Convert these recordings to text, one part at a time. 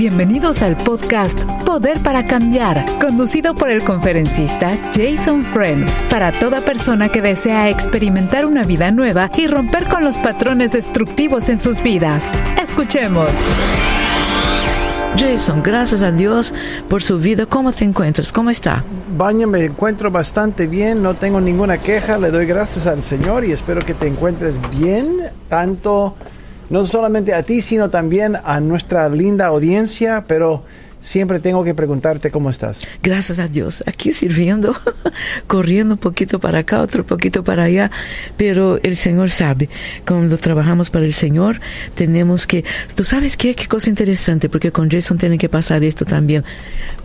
Bienvenidos al podcast Poder para Cambiar, conducido por el conferencista Jason Friend, para toda persona que desea experimentar una vida nueva y romper con los patrones destructivos en sus vidas. Escuchemos. Jason, gracias a Dios por su vida. ¿Cómo te encuentras? ¿Cómo está? Baña, me encuentro bastante bien, no tengo ninguna queja, le doy gracias al Señor y espero que te encuentres bien, tanto no solamente a ti, sino también a nuestra linda audiencia, pero siempre tengo que preguntarte cómo estás. Gracias a Dios, aquí sirviendo, corriendo un poquito para acá, otro poquito para allá, pero el Señor sabe, cuando trabajamos para el Señor, tenemos que, tú sabes qué, qué cosa interesante, porque con Jason tiene que pasar esto también.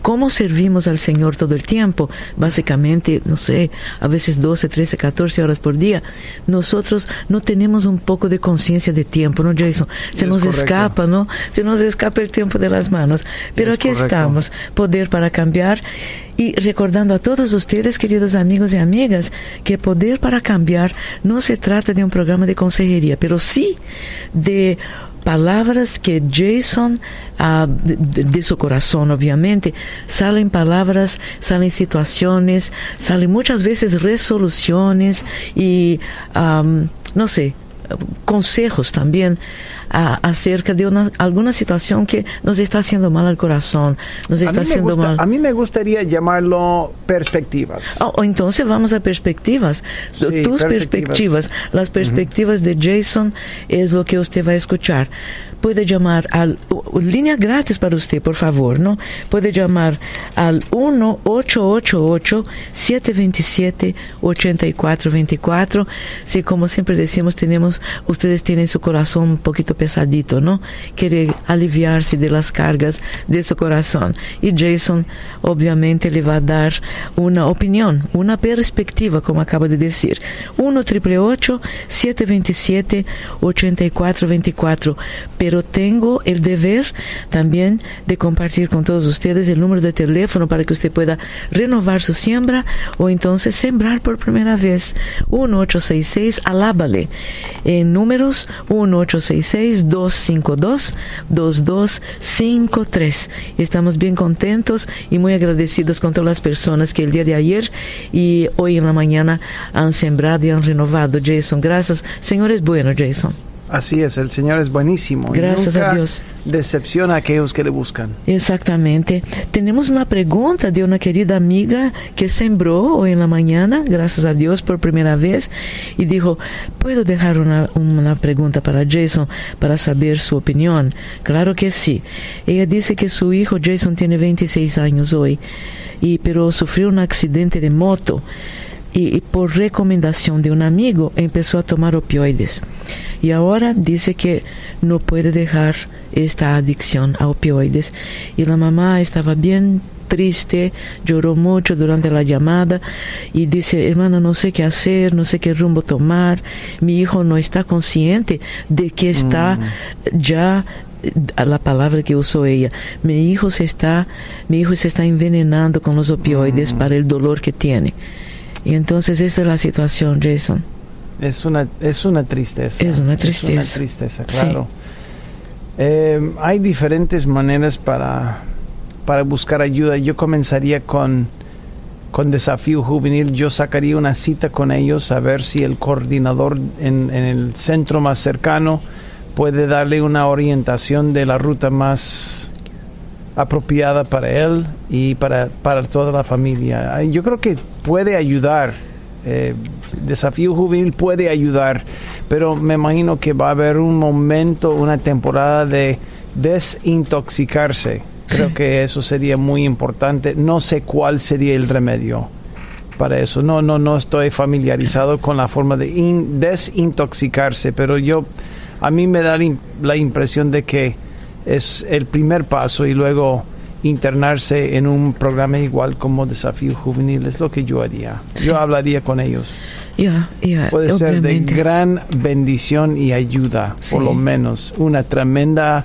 ¿Cómo servimos al Señor todo el tiempo? Básicamente, no sé, a veces 12, 13, 14 horas por día. Nosotros no tenemos un poco de conciencia de tiempo, ¿no, Jason? Se nos escapa, ¿no? Se nos escapa el tiempo de las manos. Pero aquí estamos, Poder para Cambiar. Y recordando a todos ustedes, queridos amigos y amigas, que Poder para Cambiar no se trata de un programa de consejería, pero sí de palabras que Jason, uh, de, de, su corazón obviamente, salen palabras, salen situaciones, salen muchas veces resoluciones y, um, no sé, consejos también a, acerca de una, alguna situación que nos está haciendo mal al corazón, nos está haciendo gusta, mal. A mí me gustaría llamarlo perspectivas. Oh, o entonces vamos a perspectivas. Sí, Tus perspectivas. perspectivas, las perspectivas uh -huh. de Jason es lo que usted va a escuchar. Puede llamar al uh, línea gratis para usted, por favor, ¿no? Puede llamar al 1 888 727 8424. Si como siempre decimos, tenemos ustedes tienen su corazón un poquito pesadito, ¿no? Quiere aliviarse de las cargas de su corazón. Y Jason obviamente le va a dar una opinión, una perspectiva, como acaba de decir. 1 888 727 8424. Pero tengo el deber también de compartir con todos ustedes el número de teléfono para que usted pueda renovar su siembra o entonces sembrar por primera vez. 1 866 alábale. En números 1 866 252 2253. Estamos bien contentos y muy agradecidos con todas las personas que el día de ayer y hoy en la mañana han sembrado y han renovado. Jason, gracias. Señor es bueno, Jason. Así es, el Señor es buenísimo. Gracias Nunca a Dios. Decepciona a aquellos que le buscan. Exactamente. Tenemos una pregunta de una querida amiga que sembró hoy en la mañana, gracias a Dios, por primera vez, y dijo, ¿puedo dejar una, una pregunta para Jason para saber su opinión? Claro que sí. Ella dice que su hijo Jason tiene 26 años hoy, y, pero sufrió un accidente de moto. Y, y, por recomendación de un amigo empezó a tomar opioides. Y ahora dice que no puede dejar esta adicción a opioides. Y la mamá estaba bien triste, lloró mucho durante la llamada y dice, hermana, no sé qué hacer, no sé qué rumbo tomar, mi hijo no está consciente de que está mm. ya a la palabra que usó ella. Mi hijo se está, mi hijo se está envenenando con los opioides mm. para el dolor que tiene. Y entonces esa es la situación, Jason. Es una, es una tristeza. Es una tristeza. Es una tristeza, claro. Sí. Eh, hay diferentes maneras para, para buscar ayuda. Yo comenzaría con, con desafío juvenil. Yo sacaría una cita con ellos a ver si el coordinador en, en el centro más cercano puede darle una orientación de la ruta más apropiada para él y para, para toda la familia. Yo creo que puede ayudar. Eh, desafío juvenil puede ayudar, pero me imagino que va a haber un momento, una temporada de desintoxicarse. Creo sí. que eso sería muy importante. No sé cuál sería el remedio para eso. No, no, no estoy familiarizado con la forma de in, desintoxicarse, pero yo a mí me da la impresión de que es el primer paso y luego internarse en un programa igual como Desafío Juvenil es lo que yo haría. Sí. Yo hablaría con ellos. Yeah, yeah, Puede obviamente. ser de gran bendición y ayuda, sí. por lo menos, una tremenda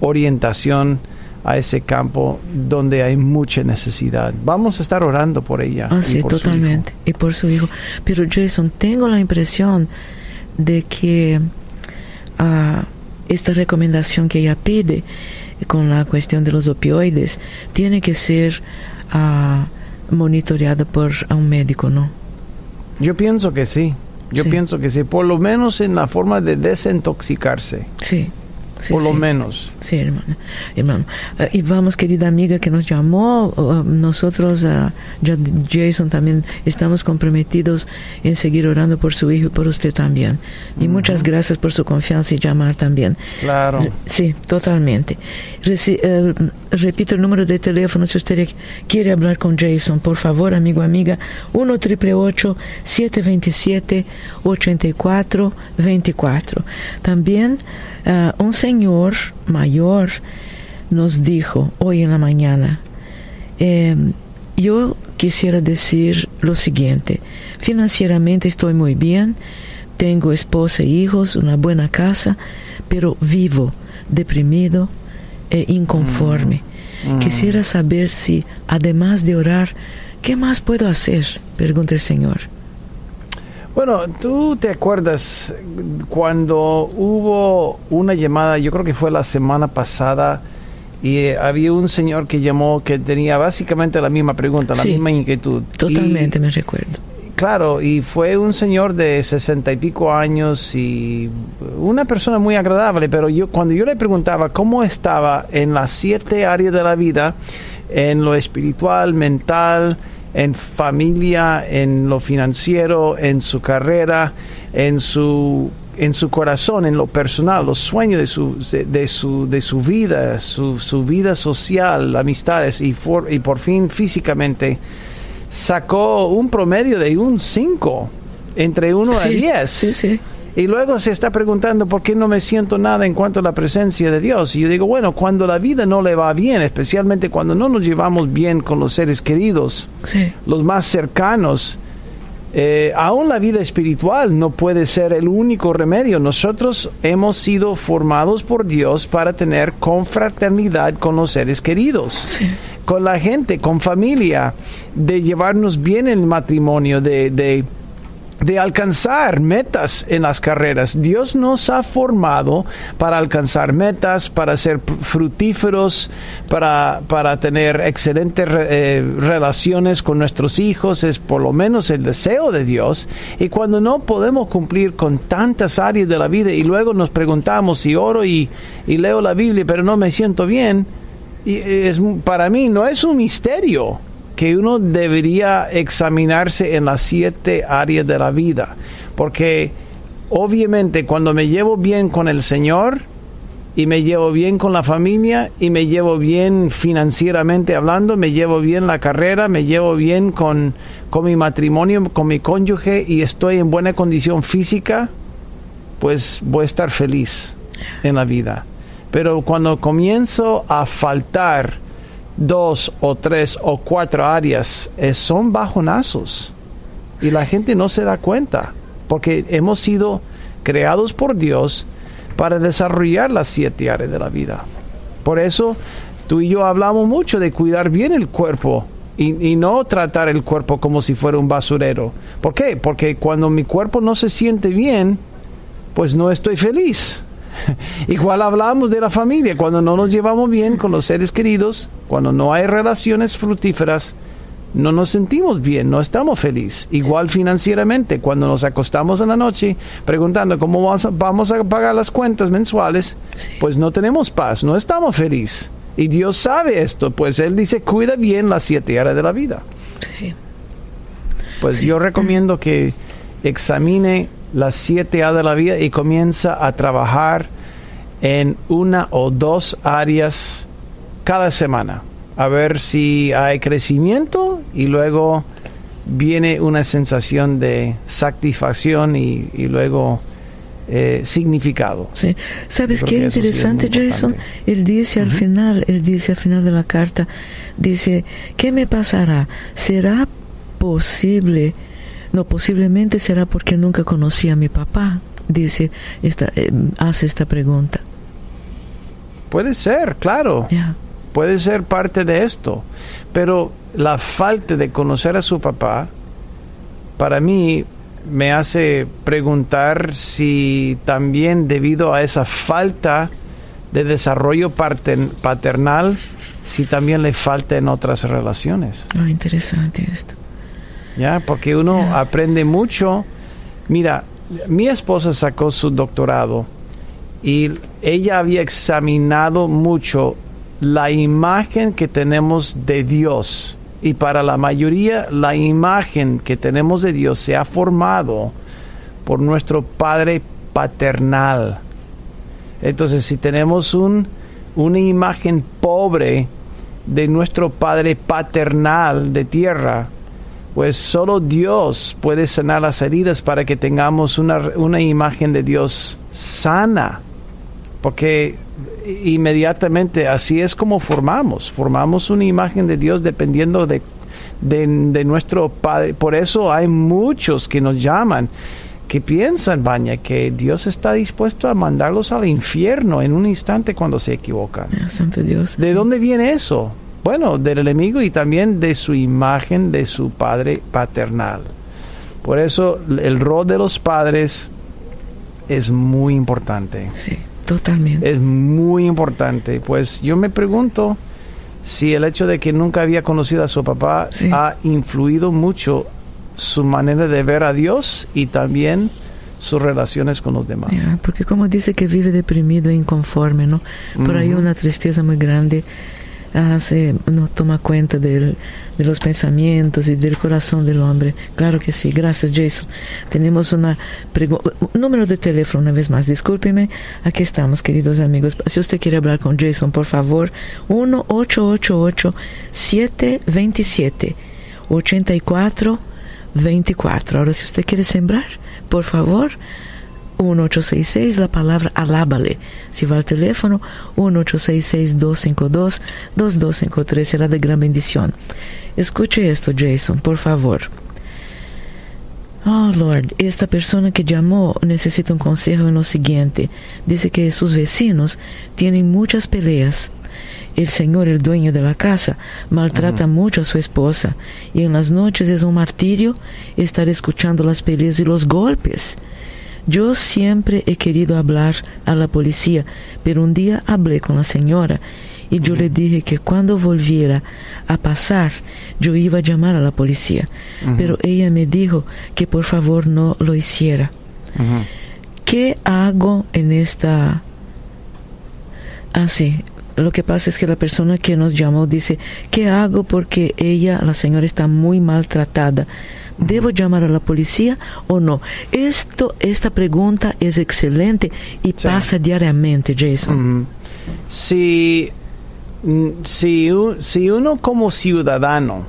orientación a ese campo donde hay mucha necesidad. Vamos a estar orando por ella. Ah, sí, totalmente. Y por su hijo. Pero Jason, tengo la impresión de que uh, esta recomendación que ella pide con la cuestión de los opioides tiene que ser ah, monitoreada por un médico, ¿no? Yo pienso que sí. Yo pienso que sí, por lo menos en la forma de desintoxicarse. Sí por lo menos. Sí, hermano. hermano. Eh, y vamos, querida amiga que nos llamó, nosotros, uh, Jason, también estamos comprometidos en seguir orando por su hijo y por usted también. Y muchas gracias por su confianza y llamar también. Claro. Sí, totalmente. Eh, repito el número de teléfono si usted quiere hablar con Jason, por favor, amigo, amiga, 1 727 8424 También uh, un señor mayor nos dijo hoy en la mañana, eh, yo quisiera decir lo siguiente, financieramente estoy muy bien, tengo esposa e hijos, una buena casa, pero vivo deprimido e inconforme. Mm. Mm. Quisiera saber si, además de orar, ¿qué más puedo hacer? Pregunta el Señor. Bueno, tú te acuerdas cuando hubo una llamada, yo creo que fue la semana pasada, y eh, había un señor que llamó que tenía básicamente la misma pregunta, la misma inquietud. Totalmente me recuerdo. Claro, y fue un señor de sesenta y pico años y una persona muy agradable, pero yo cuando yo le preguntaba cómo estaba en las siete áreas de la vida, en lo espiritual, mental, en familia, en lo financiero, en su carrera, en su en su corazón, en lo personal, los sueños de su, de, su, de su vida, su, su vida social, amistades y, y por fin físicamente, sacó un promedio de un 5 entre 1 a 10. Sí, sí. Y luego se está preguntando por qué no me siento nada en cuanto a la presencia de Dios. Y yo digo, bueno, cuando la vida no le va bien, especialmente cuando no nos llevamos bien con los seres queridos, los más cercanos, eh, aún la vida espiritual no puede ser el único remedio. Nosotros hemos sido formados por Dios para tener confraternidad con los seres queridos, con la gente, con familia, de llevarnos bien en el matrimonio, de, de de alcanzar metas en las carreras. Dios nos ha formado para alcanzar metas, para ser fructíferos, para, para tener excelentes eh, relaciones con nuestros hijos. Es por lo menos el deseo de Dios. Y cuando no podemos cumplir con tantas áreas de la vida y luego nos preguntamos si oro y, y leo la Biblia, pero no me siento bien, y es, para mí no es un misterio que uno debería examinarse en las siete áreas de la vida. Porque obviamente cuando me llevo bien con el Señor y me llevo bien con la familia y me llevo bien financieramente hablando, me llevo bien la carrera, me llevo bien con, con mi matrimonio, con mi cónyuge y estoy en buena condición física, pues voy a estar feliz en la vida. Pero cuando comienzo a faltar, dos o tres o cuatro áreas eh, son bajonazos y la gente no se da cuenta porque hemos sido creados por Dios para desarrollar las siete áreas de la vida. Por eso tú y yo hablamos mucho de cuidar bien el cuerpo y, y, no tratar el cuerpo como si fuera un basurero. ¿Por qué? Porque cuando mi cuerpo no se siente bien, pues no estoy feliz. Igual hablamos de la familia, cuando no nos llevamos bien con los seres queridos, cuando no hay relaciones fructíferas, no nos sentimos bien, no estamos felices. Igual financieramente, cuando nos acostamos en la noche preguntando cómo vamos a, pagar las cuentas mensuales, pues no tenemos paz, no estamos felices. Y Dios sabe esto, pues Él dice, cuida bien las siete áreas de la vida. Pues yo recomiendo que examine las siete áreas de la vida y comienza a trabajar en una o dos áreas cada semana. A ver si hay crecimiento y luego viene una sensación de satisfacción y, luego eh, significado. Sí. ¿Sabes qué interesante, Jason? Él dice al final, él dice al final de la carta, dice, ¿qué me pasará? ¿Será posible no, posiblemente será porque nunca conocí a mi papá, dice, esta, eh, hace esta pregunta. Puede ser, claro. Puede ser parte de esto. Pero la falta de conocer a su papá, para mí, me hace preguntar si también debido a esa falta de desarrollo pater- paternal, si también le falta en otras relaciones. Ah, interesante esto. ¿Ya? Porque uno aprende mucho. Mira, mi esposa sacó su doctorado y ella había examinado mucho la imagen que tenemos de Dios. Y para la mayoría, la imagen que tenemos de Dios se ha formado por nuestro Padre paternal. Entonces, si tenemos un, una imagen pobre de nuestro Padre paternal de tierra, pues solo Dios puede sanar las heridas para que tengamos una, una imagen de Dios sana. Porque inmediatamente así es como formamos. Formamos una imagen de Dios dependiendo de, de, de nuestro Padre. Por eso hay muchos que nos llaman que piensan, Baña, que Dios está dispuesto a mandarlos al infierno en un instante cuando se equivocan. Ah, Santo Dios. ¿De sí. dónde viene eso? Bueno, del enemigo y también de su imagen de su padre paternal. Por eso el rol de los padres es muy importante. Sí, totalmente. Es muy importante. Pues yo me pregunto si el hecho de que nunca había conocido a su papá Sí. ha influido mucho su manera de ver a Dios y también sus relaciones con los demás. Porque como dice que vive deprimido e inconforme, ¿no? Por ahí Ujú. una tristeza muy grande hace, no toma cuenta del- de los pensamientos y del corazón del hombre. Claro que sí, gracias Jason. Tenemos una pregunta, número de teléfono una vez más, discúlpeme, aquí estamos queridos amigos. Si usted quiere hablar con Jason, por favor, 1-888-727-84 24. Ahora, si usted quiere sembrar, por favor, 1866, la palabra alábale. Si va al teléfono, 1866-252-2253 será de gran bendición. Escuche esto, Jason, por favor. Oh, Lord, esta persona que llamó necesita un consejo en lo siguiente. Dice que sus vecinos tienen muchas peleas. El señor, el dueño de la casa, maltrata mucho a su esposa y en las noches es un martirio estar escuchando las peleas y los golpes. Yo siempre he querido hablar a la policía, pero un día hablé con la señora y yo le dije que cuando volviera a pasar yo iba a llamar a la policía, pero ella me dijo que por favor no lo hiciera. ¿Qué hago en esta... Ah, sí. Lo que pasa es que la persona que nos llamó dice, ¿qué hago porque ella, la señora, está muy maltratada? ¿Debo llamar a la policía o no? Esto, esta pregunta es excelente y Sí. pasa diariamente, Jason. Ujú. Si, mm, si, si uno como ciudadano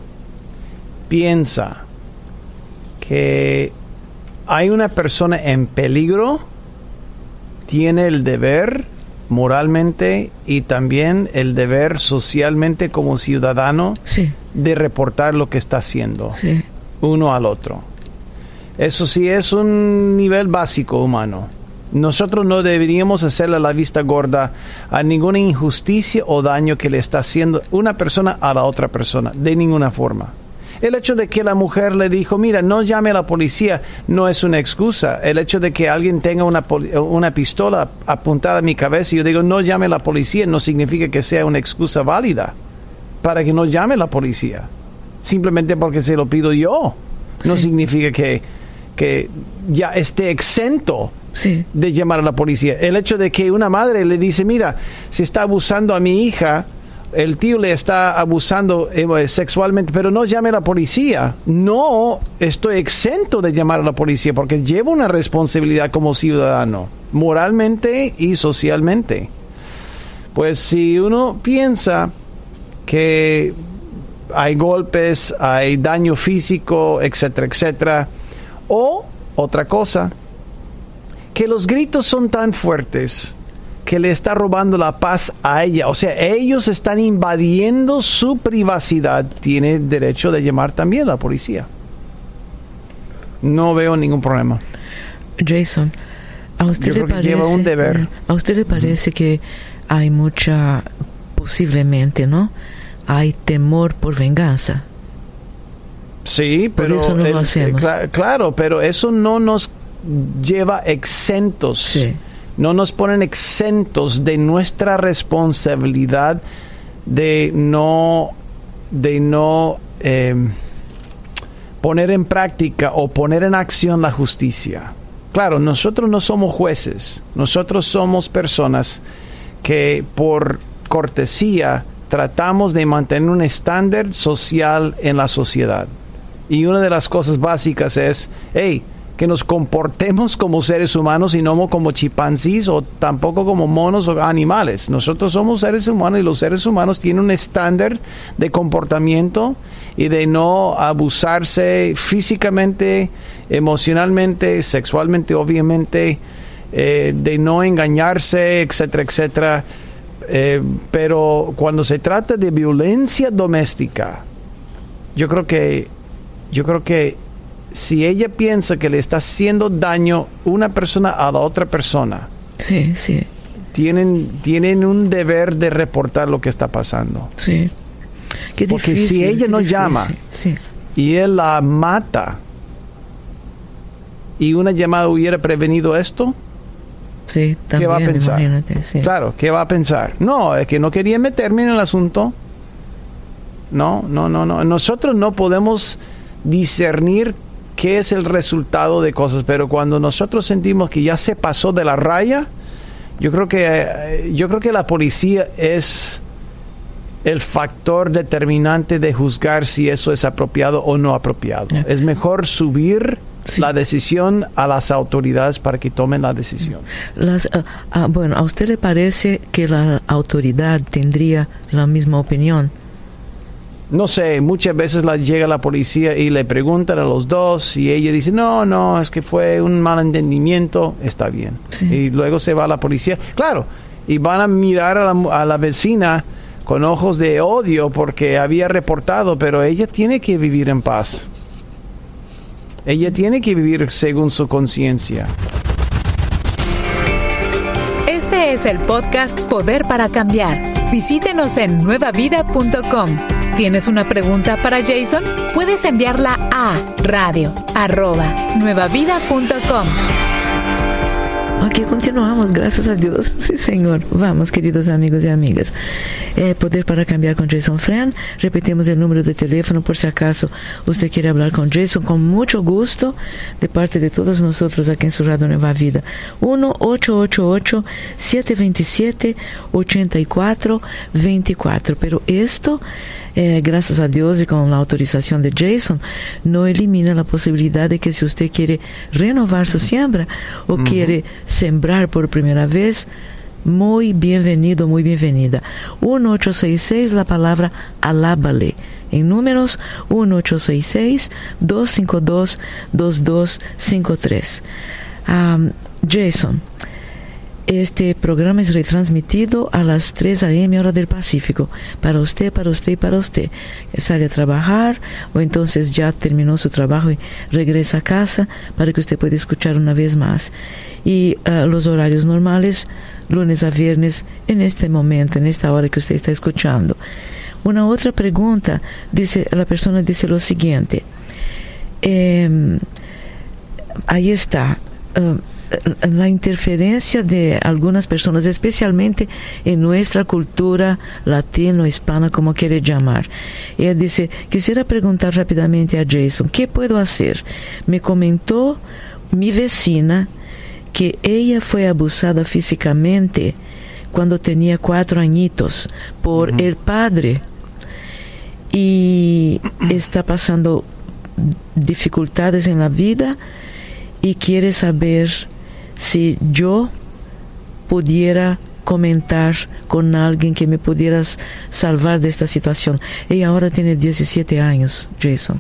piensa que hay una persona en peligro, tiene el deber moralmente y también el deber socialmente como ciudadano Sí, de reportar lo que está haciendo sí, uno al otro. Eso sí es un nivel básico humano. Nosotros no deberíamos hacerle la vista gorda a ninguna injusticia o daño que le está haciendo una persona a la otra persona, de ninguna forma. El hecho de que la mujer le dijo, mira, no llame a la policía, no es una excusa. El hecho de que alguien tenga una, una pistola apuntada a mi cabeza y yo digo, no llame a la policía, no significa que sea una excusa válida para que no llame a la policía. Simplemente porque se lo pido yo. No Sí. significa que, que ya esté exento sí, de llamar a la policía. El hecho de que una madre le dice, mira, se está abusando a mi hija, el tío le está abusando eh, sexualmente, pero no llame a la policía. No estoy exento de llamar a la policía porque llevo una responsabilidad como ciudadano, moralmente y socialmente. Pues si uno piensa que hay golpes, hay daño físico, etcétera, etcétera, o otra cosa, que los gritos son tan fuertes que le está robando la paz a ella. O sea, ellos están invadiendo su privacidad. Tiene derecho de llamar también a la policía. No veo ningún problema. Jason, ¿a usted Yo le creo que parece lleva un deber. ¿A usted le parece que hay mucha posiblemente, ¿no? Hay temor por venganza. Sí, pero eso no lo hacemos. claro, pero eso no nos lleva exentos. No nos ponen exentos de nuestra responsabilidad de no, de no em, poner en práctica o poner en acción la justicia. Claro, nosotros no somos jueces, nosotros somos personas que por cortesía tratamos de mantener un estándar social en la sociedad. Y una de las cosas básicas es, hey, que nos comportemos como seres humanos y no como chimpancés o tampoco como monos o animales. Nosotros somos seres humanos y los seres humanos tienen un estándar de comportamiento y de no abusarse físicamente, emocionalmente, sexualmente, obviamente, eh, de no engañarse, etcétera, etcétera. Eh, pero cuando se trata de violencia doméstica, yo creo que yo creo que si ella piensa que le está haciendo daño una persona a la otra persona, sí, sí. Tienen, tienen un deber de reportar lo que está pasando. Sí. Porque si ella no llama y él la mata y una llamada hubiera prevenido esto, sí, también, ¿qué va a pensar? Claro, ¿qué va a pensar? No, es que no quería meterme en el asunto. No, no, no, no. Nosotros no podemos discernir qué es el resultado de cosas, pero cuando nosotros sentimos que ya se pasó de la raya, yo creo que eh, yo creo que la policía es el factor determinante de juzgar si eso es apropiado o no apropiado. Es mejor subir la decisión a las autoridades para que tomen la decisión. Las, ah, ah, bueno, ¿a usted le parece que la autoridad tendría la misma opinión? no sé, muchas veces la, llega la policía y le preguntan a los dos y ella dice, no, no, es que fue un malentendimiento, está bien. Y luego se va la policía. Claro, y van a mirar a la, a la vecina con ojos de odio porque había reportado, pero ella tiene que vivir en paz. Ella tiene que vivir según su conciencia. Este es el podcast Poder para Cambiar. Visítenos en nuevavida.com ¿Tienes una pregunta para Jason? Puedes enviarla a radio Aquí continuamos, gracias a Dios. Sí, Señor. Vamos, queridos amigos y amigas. Eh, poder para cambiar con Jason Fran. Repetimos el número de teléfono por si acaso usted quiere hablar con Jason con mucho gusto de parte de todos nosotros aquí en su Radio Nueva Vida. 1-888-727-8424. Pero esto eh, gracias a Dios y con la autorización de Jason, no elimina la posibilidad de que si usted quiere renovar su siembra o quiere sembrar por primera vez, muy bienvenido, muy bienvenida. 1866, la palabra alábale. En números 1866-252-2253. Jason, este programa es retransmitido a las 3 a.m. hora del Pacífico. Para usted, para usted y para usted. Sale a trabajar o entonces ya terminó su trabajo y regresa a casa para que usted pueda escuchar una vez más. Y uh, los horarios normales, lunes a viernes, en este momento, en esta hora que usted está escuchando. Una otra pregunta, dice, la persona dice lo siguiente. Eh, ahí está. Uh, la interferencia de algunas personas, especialmente en nuestra cultura latino-hispana, como quiere llamar. Ella dice, quisiera preguntar rápidamente a Jason, ¿qué puedo hacer? Me comentó mi vecina que ella fue abusada físicamente cuando tenía cuatro añitos por el padre y está pasando dificultades en la vida y quiere saber si yo pudiera comentar con alguien que me pudiera salvar de esta situación. Ella ahora tiene 17 años, Jason.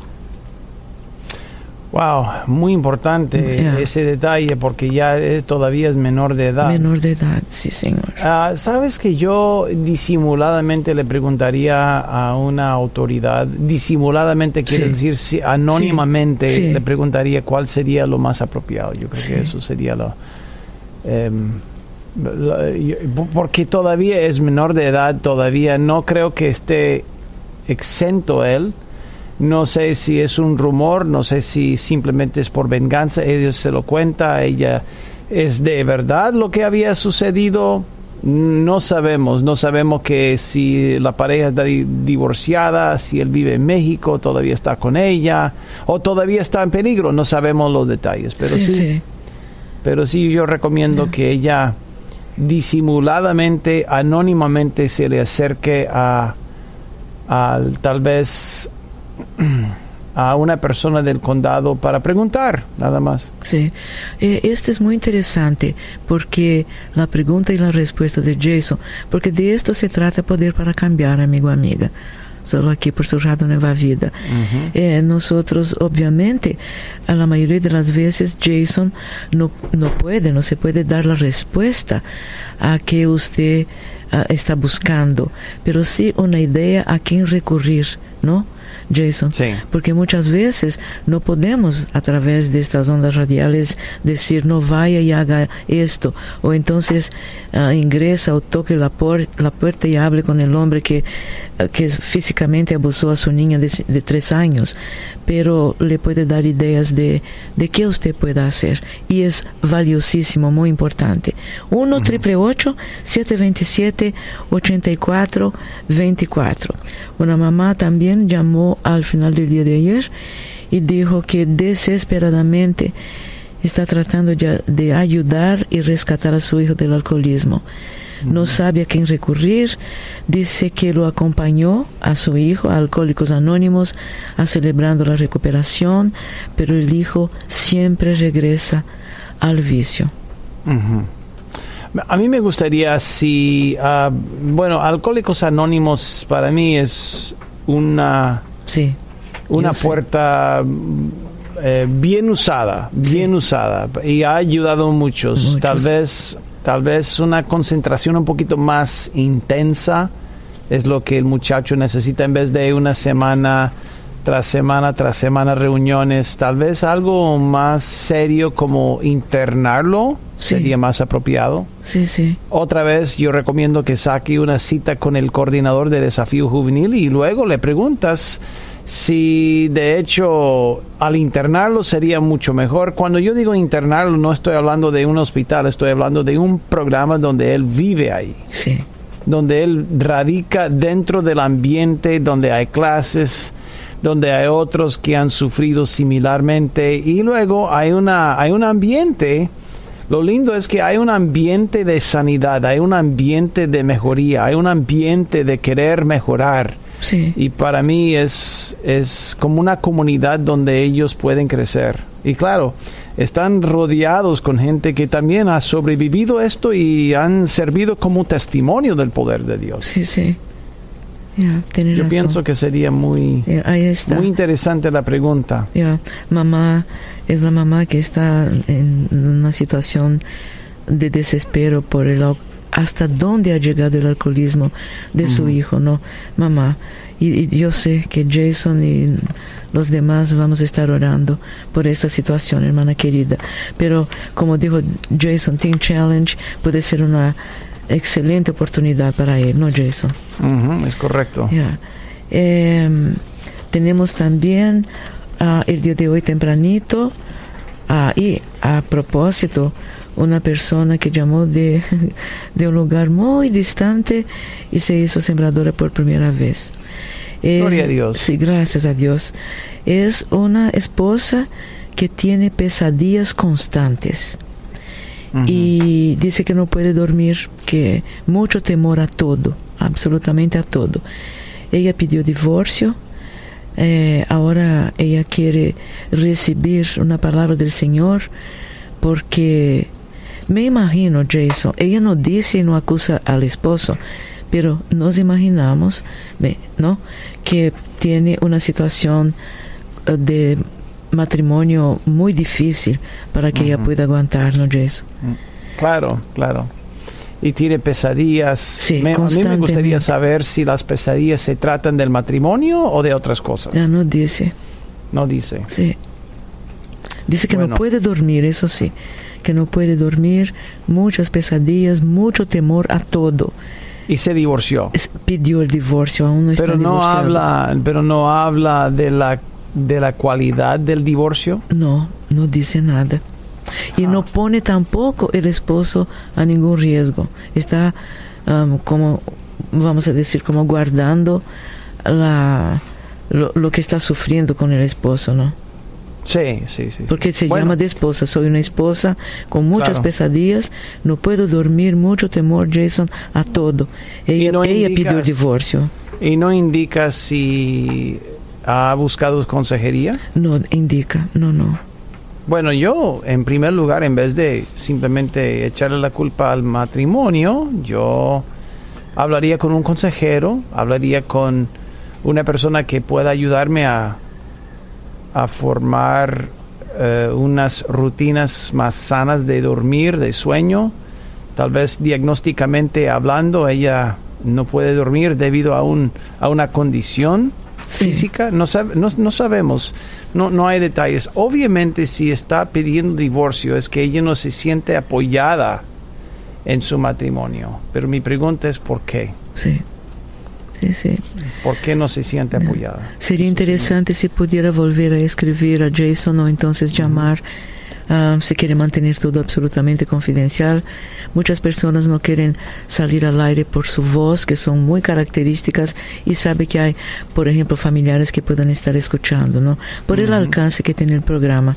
Wow, muy importante ese detalle porque ya todavía es menor de edad. Menor de edad, sí, señor. Ah, Sabes que yo disimuladamente le preguntaría a una autoridad, disimuladamente quiere decir anónimamente, le preguntaría cuál sería lo más apropiado. Yo creo que eso sería lo, lo. porque todavía es menor de edad, todavía no creo que esté exento él No sé si es un rumor, no sé si simplemente es por venganza, ellos se lo cuenta, ella es de verdad lo que había sucedido. No sabemos, no sabemos que si la pareja está divorciada, si él vive en México, todavía está con ella o todavía está en peligro, no sabemos los detalles, pero sí, pero sí yo recomiendo que ella disimuladamente, anónimamente se le acerque a, tal vez a una persona del condado para preguntar, nada más. Sí, eh, esto es muy interesante porque la pregunta y la respuesta de Jason, porque de esto se trata poder para cambiar, amigo, amiga. Solo aquí por su Radio Nueva Vida. Eh, nosotros, obviamente, a la mayoría de las veces Jason no, no puede, no se puede dar la respuesta a que usted ah, está buscando, pero sí una idea a quién recurrir, ¿no? Jason. Porque muchas veces no podemos a través de estas ondas radiales decir no vaya y haga esto. O entonces uh, ingresa o toque la, la puerta y hable con el hombre que, uh, que físicamente abusó a su niña de, de, tres años. Pero le puede dar ideas de, de qué usted puede hacer. Y es valiosísimo, muy importante. 1 triple 727 84 24. Una mamá también llamó al final del día de ayer y dijo que desesperadamente está tratando de ayudar y rescatar a su hijo del alcoholismo. No sabe a quién recurrir, dice que lo acompañó a su hijo, a Alcohólicos Anónimos, a celebrando la recuperación, pero el hijo siempre regresa al vicio. A mí me gustaría si, ah, bueno, Alcohólicos Anónimos para mí es una, sí, una puerta eh, bien usada, bien usada y ha ayudado a muchos. Tal vez, tal vez una concentración un poquito más intensa es lo que el muchacho necesita en vez de una semana tras semana tras semana reuniones, tal vez algo más serio como internarlo sería más apropiado. Sí, sí. Otra vez yo recomiendo que saque una cita con el coordinador de desafío juvenil y luego le preguntas si de hecho al internarlo sería mucho mejor. Cuando yo digo internarlo no estoy hablando de un hospital, estoy hablando de un programa donde él vive ahí. Sí. Donde él radica dentro del ambiente, donde hay clases, donde hay otros que han sufrido similarmente y luego hay una hay un ambiente lo lindo es que hay un ambiente de sanidad, hay un ambiente de mejoría, hay un ambiente de querer mejorar. Sí. Y para mí es, es como una comunidad donde ellos pueden crecer. Y claro, están rodeados con gente que también ha sobrevivido esto y han servido como testimonio del poder de Dios. Sí, sí. Yo pienso que sería muy, muy interesante la pregunta. Mamá es la mamá que está en una situación de desespero por el hasta dónde ha llegado el alcoholismo de su hijo, ¿no? Mamá, y, yo sé que Jason y los demás vamos a estar orando por esta situación, hermana querida. Pero como dijo Jason, Team Challenge puede ser una excelente oportunidad para él, ¿no, Jason? es correcto. Em, tenemos también uh, el día de hoy tempranito, uh, y a propósito, una persona que llamó de, de, un lugar muy distante y se hizo sembradora por primera vez. Gloria a Dios. Sí, gracias a Dios. Es una esposa que tiene pesadillas constantes y dice que no puede dormir, que mucho temor a todo, absolutamente a todo. Ella pidió divorcio, eh, ahora ella quiere recibir una palabra del Señor porque me imagino, Jason, ella no dice y no acusa al esposo, pero nos imaginamos, ¿no? Que tiene una situación eh, de matrimonio muy difícil para que ella pueda aguantar, ¿no, Jason? Mm, claro, claro. Y tiene pesadillas. Sí, me, a mí me gustaría saber si las pesadillas se tratan del matrimonio o de otras cosas. Ya no dice. No dice. Sí. Dice que no puede dormir, eso sí, que no puede dormir, muchas pesadillas, mucho temor a todo. Y se divorció. pidió el divorcio, aún no está Pero no divorciados. habla, pero no habla de la de la cualidad del divorcio. No, no dice nada. Y Ah. no pone tampoco el esposo a ningún riesgo. Está um, como, vamos a decir, como guardando la, lo, lo que está sufriendo con el esposo, ¿no? Sí, sí, sí. Porque se Bueno, llama de esposa. Soy una esposa con muchas Claro. pesadillas, no puedo dormir, mucho temor, Jason, a todo. Ella, no ella pidió divorcio. Y no indica si ha buscado consejería. No indica, no, no. Bueno, yo, en primer lugar, en vez de simplemente echarle la culpa al matrimonio, yo hablaría con un consejero, hablaría con una persona que pueda ayudarme a, a formar eh, unas rutinas más sanas de dormir, de sueño. Tal vez diagnósticamente hablando, ella no puede dormir debido a, un, a una condición Sí. física. No, sab- no, no sabemos, no, no hay detalles. Obviamente si está pidiendo divorcio es que ella no se siente apoyada en su matrimonio. Pero mi pregunta es ¿por qué? Sí, sí, sí. ¿Por qué no se siente apoyada? Sería interesante si pudiera volver a escribir a Jason o entonces llamar. ah, se quiere mantener todo absolutamente confidencial. Muchas personas no quieren salir al aire por su voz, que son muy características, y sabe que hay, por ejemplo, familiares que puedan estar escuchando, ¿no? Por el Ujú. alcance que tiene el programa,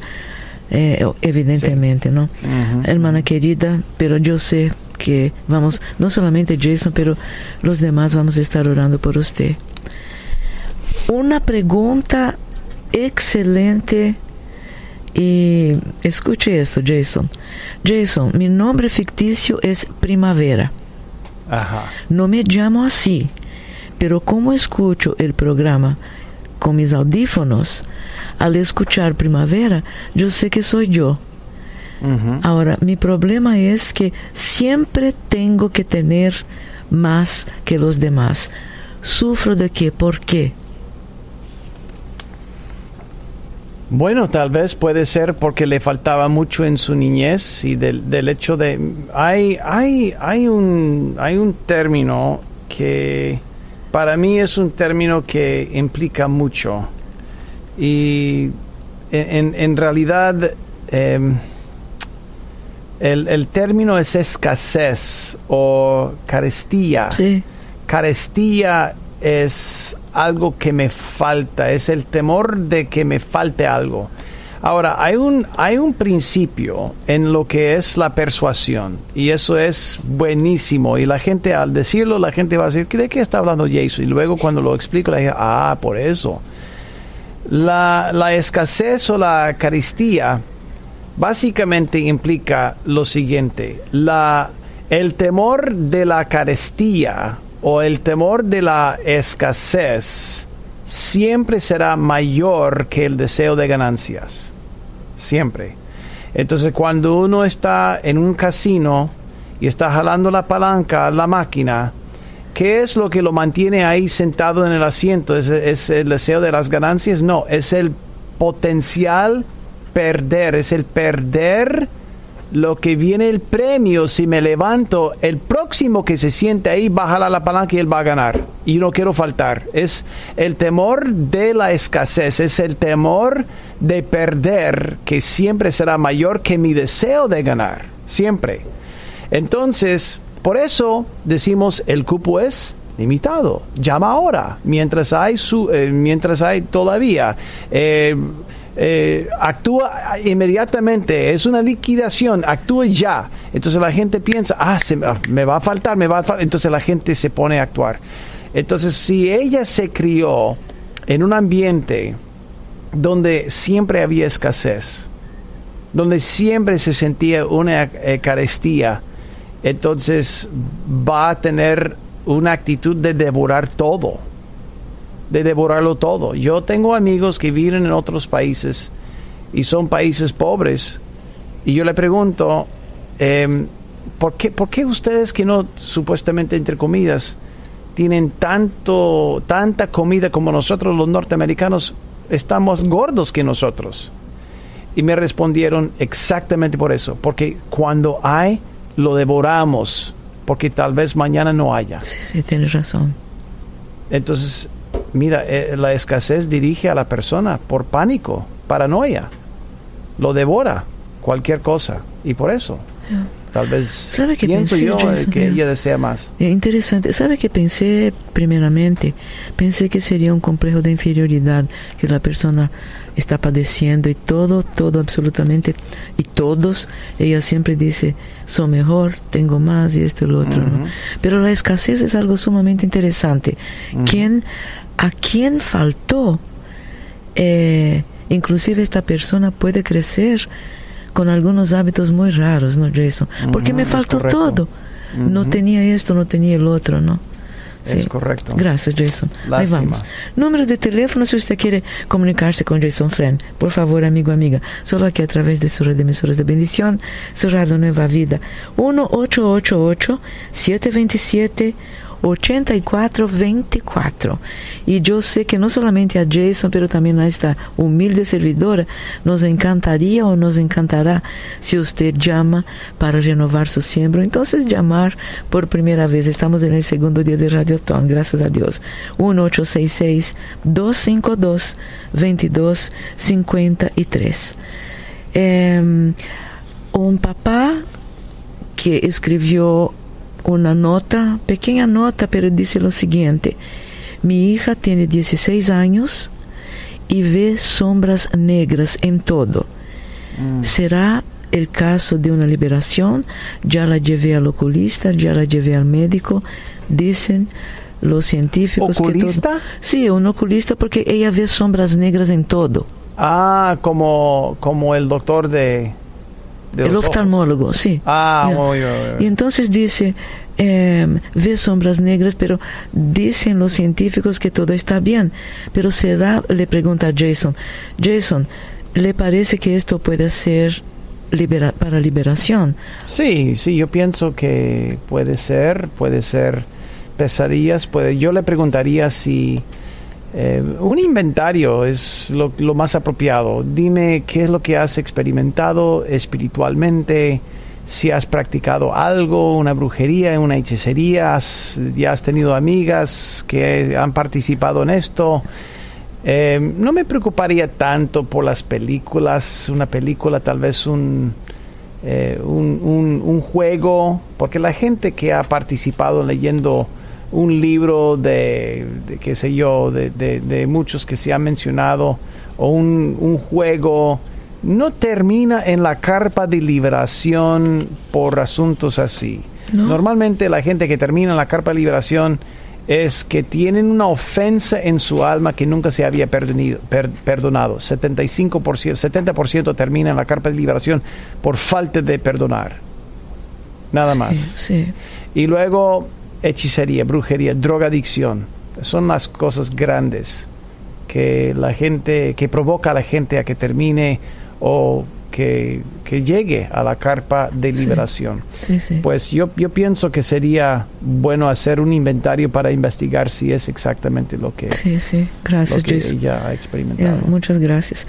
eh, evidentemente, ¿no? Ujú. Hermana querida, pero yo sé que vamos, no solamente Jason, pero los demás vamos a estar orando por usted. Una pregunta excelente y escuche esto, Jason. Jason, mi nombre ficticio es Primavera. Ajá. No me llamo así, pero como escucho el programa con mis audífonos, al escuchar Primavera, yo sé que soy yo. Ahora, mi problema es que siempre tengo que tener más que los demás. ¿Sufro de qué? ¿Por qué? Bueno, tal vez puede ser porque le faltaba mucho en su niñez y del, del hecho de hay hay hay un hay un término que para mí es un término que implica mucho. Y en, realidad em, el, el término es escasez o carestía. Sí, carestía es algo que me falta, es el temor de que me falte algo. Ahora, hay un, hay un principio en lo que es la persuasión y eso es buenísimo y la gente al decirlo, la gente va a decir, ¿de qué está hablando Jason? Y luego cuando lo explico, la gente, ah, por eso. La, la escasez o la carestía básicamente implica lo siguiente, la, el temor de la carestía o el temor de la escasez siempre será mayor que el deseo de ganancias. Siempre. Entonces cuando uno está en un casino y está jalando la palanca, la máquina, ¿qué es lo que lo mantiene ahí sentado en el asiento? ¿Es, es el deseo de las ganancias? No, es el potencial perder, es el perder lo que viene el premio si me levanto, el próximo que se siente ahí jalar la palanca y él va a ganar. Y no quiero faltar. Es el temor de la escasez, es el temor de perder que siempre será mayor que mi deseo de ganar. Siempre. Entonces, por eso decimos el cupo es limitado. Llama ahora, mientras hay su, eh, mientras hay todavía. Eh, eh, actúa inmediatamente, es una liquidación, actúe ya. Entonces la gente piensa, ah, se me, ah, me va a faltar, me va a faltar. Entonces la gente se pone a actuar. Entonces, si ella se crió en un ambiente donde siempre había escasez, donde siempre se sentía una eh, carestía, entonces va a tener una actitud de devorar todo, de devorarlo todo. Yo tengo amigos que viven en otros países y son países pobres y yo le pregunto, em, ¿por, qué, ¿por qué ustedes que no supuestamente entre comidas tienen tanto, tanta comida como nosotros los norteamericanos estamos gordos que nosotros? Y me respondieron exactamente por eso, porque cuando hay, lo devoramos porque tal vez mañana no haya. Sí, sí, tienes razón. Entonces, mira, eh, la escasez dirige a la persona por pánico, paranoia, lo devora cualquier cosa y por eso. Tal vez ¿Sabe qué pienso pensé, yo eh, Jason? que ella desea más. É interessante. Sabe que pensei, primeiramente, pensei que seria um complejo de inferioridade que a pessoa está padecendo e todo, todo, absolutamente, e todos, ela sempre disse, sou melhor, tenho mais e esto e lo outro. ¿no? Pero a escassez é algo sumamente interessante. Quem, a quem faltou, eh, inclusive esta pessoa pode crescer com alguns hábitos muito raros, ¿no, Jason? Porque me Ujú, es faltou correcto. todo. No tenía esto, no tenía el otro, ¿no? Es correcto. Gracias, Jason. Ahí Lástima. vamos. Número de teléfono si usted quiere comunicarse con Jason Friend. Por favor, amigo, amiga. Solo aquí a través de su red de emisoras de bendición, su radio Nueva Vida. 1-888-727 8424. Y yo sé que no solamente a Jason, pero también a esta humilde servidora, nos encantaría o nos encantará si usted llama para renovar su siembra. Entonces, llamar por primera vez. Estamos el segundo día de Radiotón, gracias a Dios. 1-866-252-2253. Em, un papá que escribió una nota, pequeña nota, pero dice lo siguiente. Mi hija tiene 16 años y ve sombras negras en todo. ¿Será el caso de una liberación? Ya la llevé al oculista, ya la llevé al médico. Dicen los científicos que ¿Oculista? todo... Sí, un oculista porque ella ve sombras negras en todo. Ah, como, como el doctor de... el ojos. oftalmólogo, sí. Ah, muy bien, Y entonces dice, em, ve sombras negras, pero dicen los científicos que todo está bien. Pero será, le pregunta a Jason, Jason, ¿le parece que esto puede ser libera- para liberación? Sí, sí, yo pienso que puede ser, puede ser pesadillas, puede. Yo le preguntaría si eh, un inventario es lo, más apropiado. Dime qué es lo que has experimentado espiritualmente, si has practicado algo, una brujería, una hechicería, ya has tenido amigas que han participado en esto. Eh, no me preocuparía tanto por las películas, una película tal vez un, eh, un juego, porque la gente que ha participado leyendo un libro de, de qué sé yo, de, de- de muchos que se han mencionado, o un, un juego, no termina en la carpa de liberación por asuntos así. No. Normalmente la gente que termina en la carpa de liberación es que tienen una ofensa en su alma que nunca se había perdonido- per- perdonado. 75%, 70% termina en la carpa de liberación por falta de perdonar. Nada Sí, más. Sí. Y luego hechicería, brujería, drogadicción. Son las cosas grandes que la gente, que provoca a la gente a que termine o que, que llegue a la carpa de liberación. Sí, sí. Pues yo, yo pienso que sería bueno hacer un inventario para investigar si es exactamente lo que, sí, sí. lo Gracias, que Jason. ella ha experimentado. muchas gracias.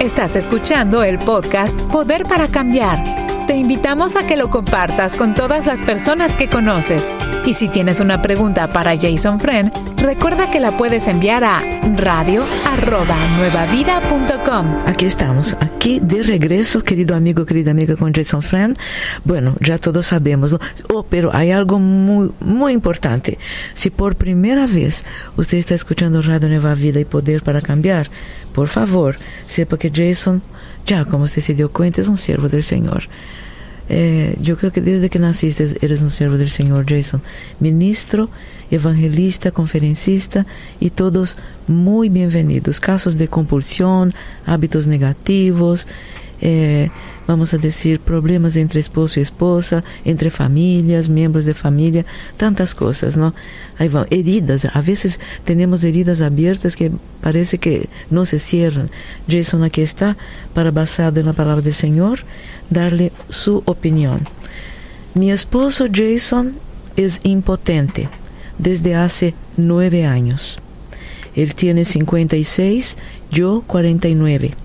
Estás escuchando el podcast Poder para Cambiar. Te invitamos a que lo compartas con todas las personas que conoces. Y si tienes una pregunta para Jason Friend, recuerda que la puedes enviar a radio@nuevavida.com. Aquí estamos, aquí de regreso, querido amigo, querida amiga, con Jason Friend. Bueno, ya todos sabemos, ¿no? Oh, pero hay algo muy, muy importante. Si por primera vez usted está escuchando Radio Nueva Vida y Poder para Cambiar, por favor, sepa que Jason, ya como usted se dio cuenta, es un siervo del Señor. Eh, yo creo que desde que naciste eres un siervo del Señor, Jason. Ministro, evangelista, conferencista y todos muy bienvenidos. Casos de compulsión, hábitos negativos, eh, vamos a decir, problemas entre esposo y esposa, entre familias, miembros de familia, tantas cosas, ¿no? Ahí va, heridas, a veces tenemos heridas abiertas que parece que no se cierran. Jason aquí está para, basado en la palabra del Señor, darle su opinión. Mi esposo Jason es impotente desde hace nueve años. Él tiene 56, yo 49.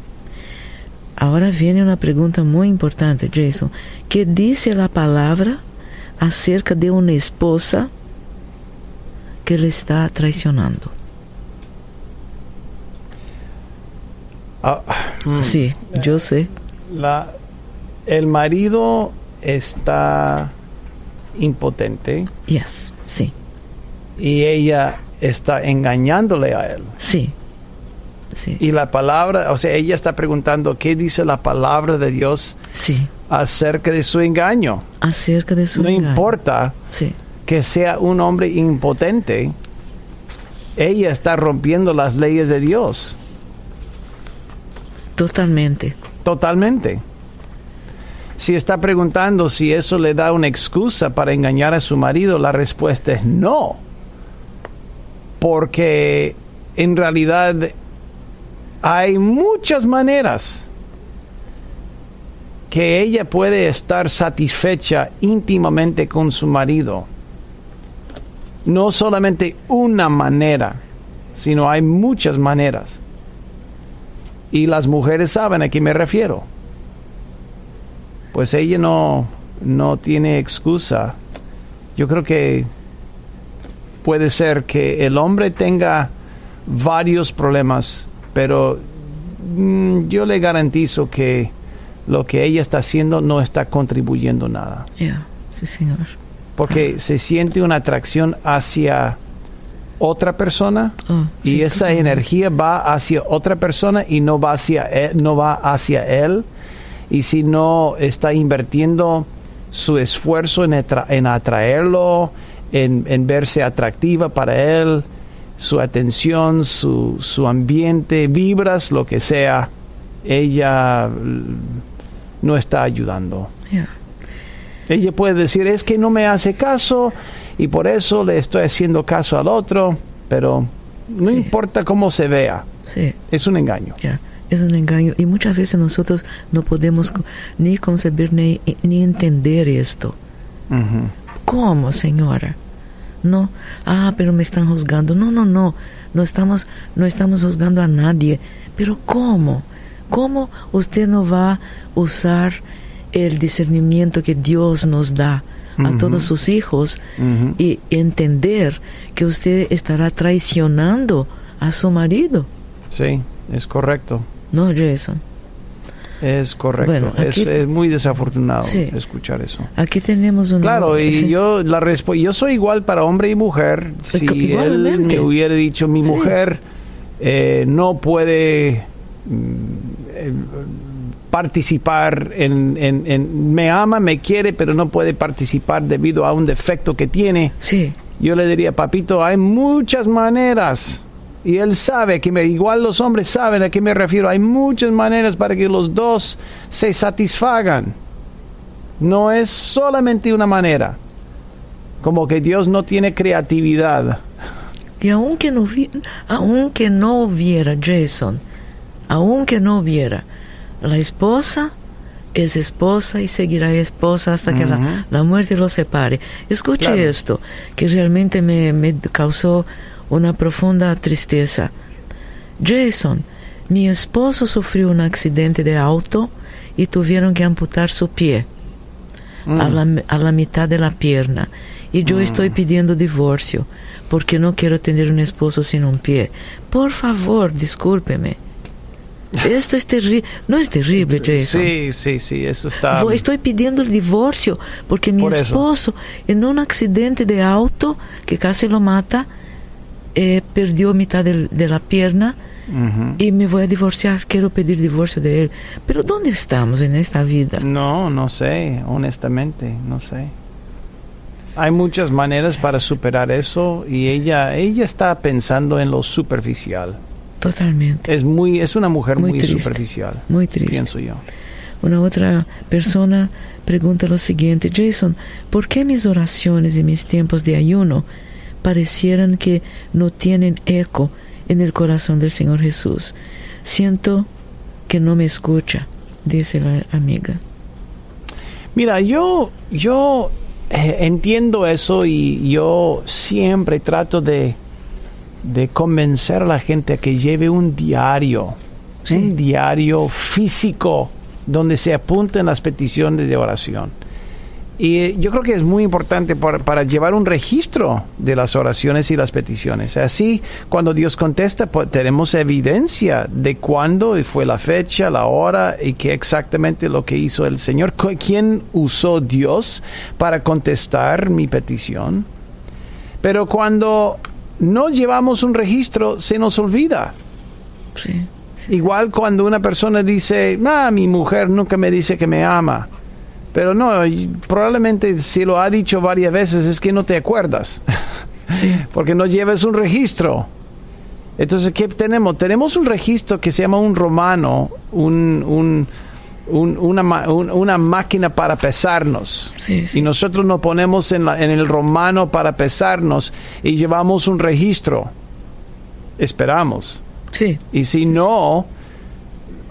Ahora viene una pregunta muy importante, Jason. ¿Qué dice la palabra acerca de una esposa que le está traicionando? Ah, mm, Sí, yo sé. la, el marido está impotente Yes, sí, y ella está engañándole a él. sí, sí, Y la palabra, o sea, ella está preguntando qué dice la palabra de Dios sí. acerca de su engaño. Acerca de su No engaño. importa Sí, que sea un hombre impotente, ella está rompiendo las leyes de Dios totalmente. totalmente. Si está preguntando si eso le da una excusa para engañar a su marido, la respuesta es no. Porque en realidad hay muchas maneras que ella puede estar satisfecha íntimamente con su marido. No solamente una manera, sino hay muchas maneras. Y las mujeres saben a qué me refiero. Pues ella no, no tiene excusa. Yo creo que puede ser que el hombre tenga varios problemas, pero mm, yo le garantizo que lo que ella está haciendo no está contribuyendo nada. Sí, señor. Porque se siente una atracción hacia otra persona Oh, y sí, esa energía va hacia otra persona y no va hacia él, no va hacia él y si no está invirtiendo su esfuerzo en, atra- en atraerlo en, en verse atractiva para él su atención su, su ambiente vibras lo que sea ella mm, no está ayudando ella puede decir, es que no me hace caso y por eso le estoy haciendo caso al otro, pero no Sí. importa cómo se vea, Sí, es un engaño. Es un engaño y muchas veces nosotros no podemos ni concebir ni, ni entender esto. ¿Cómo, señora? No, ah, pero me están juzgando. No, no, no, no estamos, no estamos juzgando a nadie. Pero ¿cómo? ¿Cómo usted no va a usar el discernimiento que Dios nos da a todos sus hijos y entender que usted estará traicionando a su marido? Sí, es correcto, No, Jason. Es correcto. Bueno, es, aquí- es muy desafortunado Sí. escuchar eso. Aquí tenemos un Claro, y sí. yo la respo- yo soy igual para hombre y mujer. Si él me hubiera dicho mi Sí. mujer eh, no puede mm, eh, participar en, en- en- me ama, me quiere, pero no puede participar debido a un defecto que tiene. Sí, Yo le diría, papito, hay muchas maneras. Y él sabe que me, igual los hombres saben a qué me refiero. Hay muchas maneras para que los dos se satisfagan. No es solamente una manera. Como que Dios no tiene creatividad. Y aunque no, vi- aunque no hubiera Jason, aunque no hubiera, la esposa es esposa y seguirá esposa hasta que la, la muerte los separe. Escuche Claro. esto, que realmente me, me causó una profunda tristeza. Jason, mi esposo sufrió un accidente de auto y tuvieron que amputar su pie Mm. a, la, a la mitad de la pierna. Y yo estoy pidiendo divorcio porque no quiero tener un esposo sin un pie. Por favor, discúlpeme. Esto es terrible. No es terrible, Jason. Sí, sí, sí, eso está... Estoy pidiendo el divorcio porque mi Por eso. esposo, en un accidente de auto que casi lo mata, eh, perdió mitad del- de la pierna Ujú. y me voy a divorciar. Quiero pedir divorcio de él. Pero ¿dónde estamos en esta vida? No, no sé, honestamente, no sé. Hay muchas maneras para superar eso y ella, ella está pensando en lo superficial. Totalmente. Es muy, es una mujer Muy muy, triste, superficial. muy triste. Pienso yo. Una otra persona pregunta lo siguiente, Jason, ¿por qué mis oraciones y mis tiempos de ayuno parecieran que no tienen eco en el corazón del Señor Jesús? Siento que no me escucha, dice la amiga. Mira, yo, yo eh, entiendo eso y yo siempre trato de, de convencer a la gente a que lleve un diario un diario físico donde se apunten las peticiones de oración. Y yo creo que es muy importante para, llevar un registro de las oraciones y las peticiones. Así, cuando Dios contesta, pues, tenemos evidencia de cuándo fue la fecha, la hora y qué exactamente lo que hizo el Señor. ¿Quién usó Dios para contestar mi petición? Pero cuando no llevamos un registro, se nos olvida. Igual cuando una persona dice, ah, mi mujer nunca me dice que me ama pero no, probablemente si lo ha dicho varias veces es que no te acuerdas. Porque no llevas un registro. Entonces, ¿qué tenemos? Tenemos un registro que se llama un romano, un, una, máquina para pesarnos. Y nosotros nos ponemos en, en el romano para pesarnos y llevamos un registro. Esperamos. Sí. Y si no,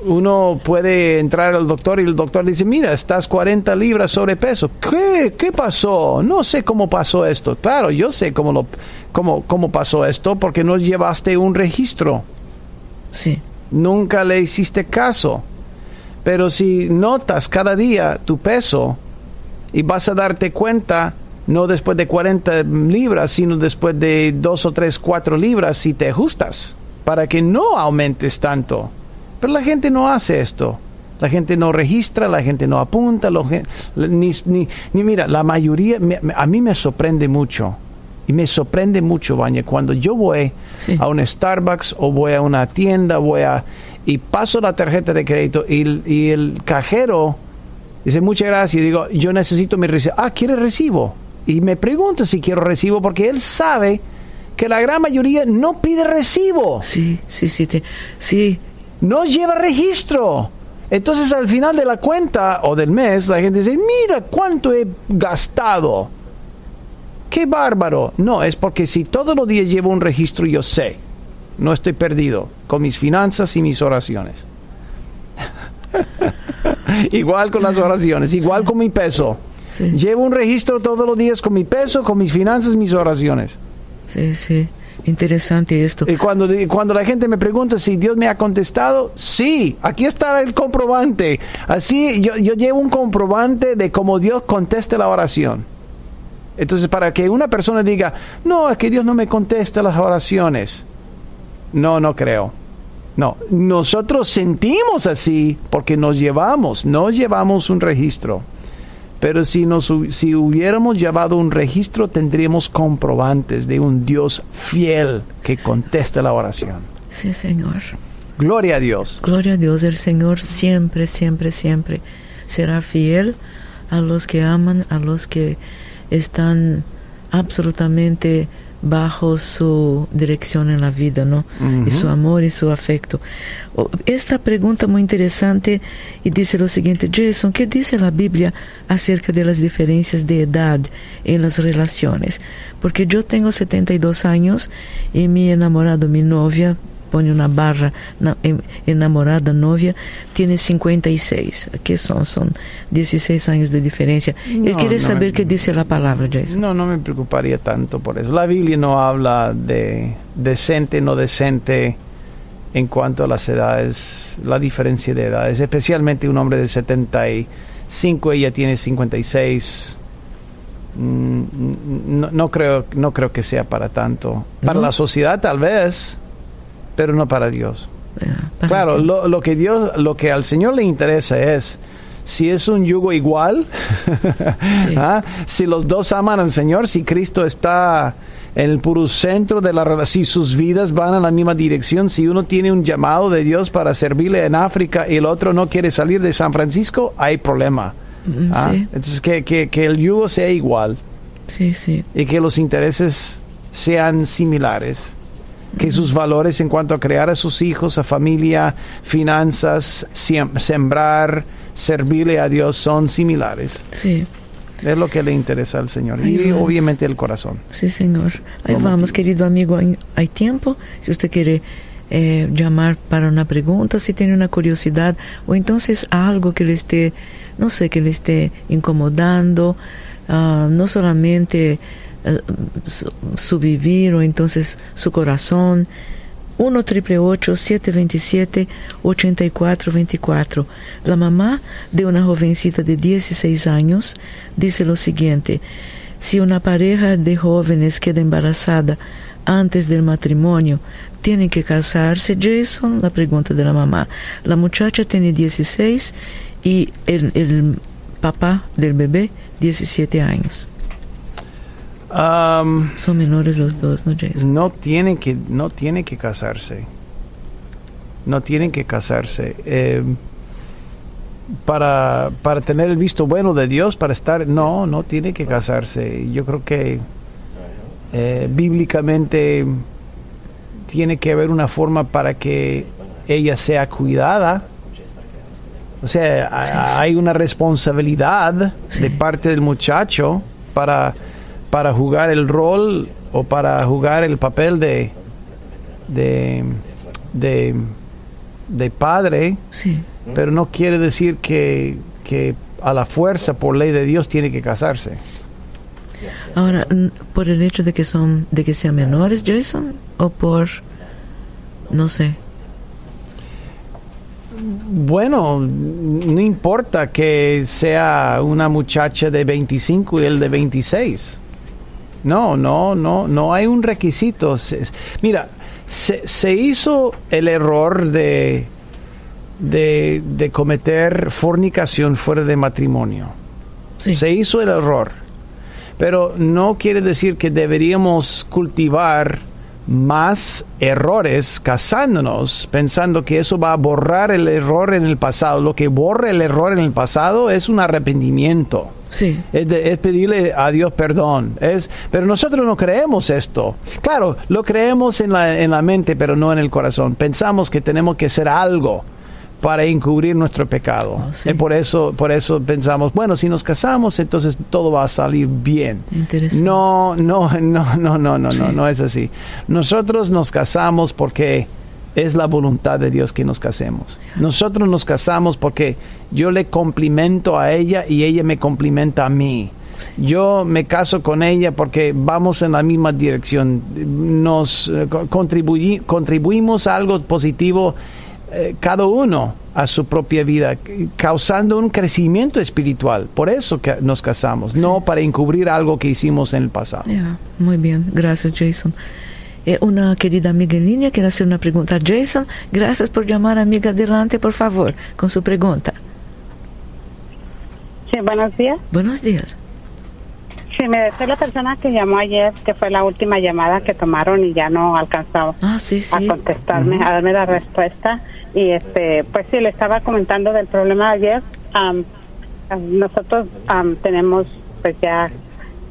uno puede entrar al doctor y el doctor dice, mira, estás 40 libras sobrepeso. ¿Qué? ¿Qué pasó? No sé cómo pasó esto. Claro, yo sé cómo, lo, cómo, cómo pasó esto porque no llevaste un registro. Sí. Nunca le hiciste caso. Pero si notas cada día tu peso y vas a darte cuenta, no después de 40 libras, sino después de 2 o 3, 4 libras, si te ajustas, para que no aumentes tanto pero la gente no hace esto. La gente no registra, la gente no apunta, ni, ni, mira, la mayoría, a mí me sorprende mucho. Y me sorprende mucho, Baña, cuando yo voy a un Starbucks o voy a una tienda, voy a y paso la tarjeta de crédito y, y el cajero dice muchas gracias y digo yo necesito mi recibo. Ah, quiere recibo y me pregunta si quiero recibo porque él sabe que la gran mayoría no pide recibo. Sí, sí, sí, sí no lleva registro. Entonces al final de la cuenta o del mes la gente dice, mira cuánto he gastado. Qué bárbaro. No, es porque si todos los días llevo un registro yo sé, no estoy perdido con mis finanzas y mis oraciones. igual con las oraciones, igual con mi peso. Llevo un registro todos los días con mi peso, con mis finanzas, mis oraciones. Sí, sí. Interesante esto. Y cuando, cuando la gente me pregunta si Dios me ha contestado, sí, aquí está el comprobante. Así yo, yo llevo un comprobante de cómo Dios contesta la oración. Entonces, para que una persona diga, no, es que Dios no me contesta las oraciones. No, no creo. No, nosotros sentimos así porque nos llevamos, no llevamos un registro. Pero si, nos, si hubiéramos llevado un registro, tendríamos comprobantes de un Dios fiel que contesta la oración. Sí, Señor. Gloria a Dios. Gloria a Dios. El Señor siempre, siempre, siempre será fiel a los que aman, a los que están absolutamente bajo su dirección en la vida, ¿no? Y su amor y su afecto. Esta pregunta muy interesante y dice lo siguiente, Jason, ¿qué dice la Biblia acerca de las diferencias de edad en las relaciones? Porque yo tengo 72 años y mi enamorado, mi novia, pone una barra enamorada, novia, tiene 56. ¿Qué son? Son 16 años de diferencia. Él quiere saber qué dice la palabra, Jason. No, no me preocuparía tanto por eso. La Biblia no habla de decente, no decente en cuanto a las edades, la diferencia de edades, especialmente un hombre de 75, ella tiene 56. Mm, no, no, creo, no creo que sea para tanto. Para la sociedad tal vez, pero no para Dios. claro, lo, que Dios, lo que al Señor le interesa es si es un yugo igual, ¿ah? si los dos aman al Señor, si Cristo está en el puro centro de la relación, si sus vidas van en la misma dirección, si uno tiene un llamado de Dios para servirle en África y el otro no quiere salir de San Francisco, hay problema. Mm, ¿ah? Entonces, que, que, que el yugo sea igual. Sí. Y que los intereses sean similares que sus valores en cuanto a crear a sus hijos, a familia, finanzas, sembrar, servirle a Dios son similares. Sí. Es lo que le interesa al Señor y obviamente el corazón. Sí, Señor. Ahí vamos, querido amigo. Hay tiempo. Si usted quiere eh, llamar para una pregunta, si tiene una curiosidad o entonces algo que le esté, no sé, que le esté incomodando, uh, no solamente su, vivir o entonces su corazón. 1 727 8424 La mamá de una jovencita de 16 años dice lo siguiente, si una pareja de jóvenes queda embarazada antes del matrimonio, ¿tienen que casarse, Jason? La pregunta de la mamá. La muchacha tiene 16 y el, el papá del bebé 17 años. Um, Son menores los dos, ¿no, Jason? no tienen que no tienen que casarse. No tienen que casarse. Eh, para para tener el visto bueno de Dios para estar no no tiene que casarse. Yo creo que eh, bíblicamente tiene que haber una forma para que ella sea cuidada. O sea Sí, ha- sí. hay una responsabilidad de parte del muchacho para para jugar el rol o para jugar el papel de de de, de padre Sí. pero no quiere decir que, que a la fuerza por ley de Dios tiene que casarse Ahora, por el hecho de que son, de que sean menores, Jason, o por, no sé. bueno no importa que sea una muchacha de 25 y el de 26 no no no no hay un requisito mira se, se hizo el error de de, de cometer fornicación fuera de matrimonio Sí. Se hizo el error. Pero no quiere decir que deberíamos cultivar más errores casándonos pensando que eso va a borrar el error en el pasado. Lo que borra el error en el pasado es un arrepentimiento. Sí. Es, de- es pedirle a Dios perdón. Es, pero nosotros no creemos esto. Claro, lo creemos en la, en la mente, pero no en el corazón. Pensamos que tenemos que hacer algo para encubrir nuestro pecado. Oh, sí. Y por eso, por eso pensamos, bueno, si nos casamos, entonces todo va a salir bien. No, no, no, no, no, no, Sí. no, no es así. Nosotros nos casamos porque es la voluntad de Dios que nos casemos. Nosotros nos casamos porque yo le complimento a ella y ella me complimenta a mí. Yo me caso con ella porque vamos en la misma dirección. Nos eh, contribuimos a algo positivo eh, cada uno a su propia vida, causando un crecimiento espiritual. Por eso que nos casamos, no para encubrir algo que hicimos en el pasado. Muy bien, gracias Jason. Eh, una querida amiga en línea quiere hacer una pregunta. Jason, gracias por llamar, amiga. Adelante, por favor, con su pregunta. Sí, buenos días. Buenos días. Sí, me soy la persona que llamó ayer, que fue la última llamada que tomaron y ya no alcanzó Ah, sí, a sí. contestarme, a darme la respuesta. Y este, pues sí, le estaba comentando del problema de ayer. Am, nosotros am, tenemos pues ya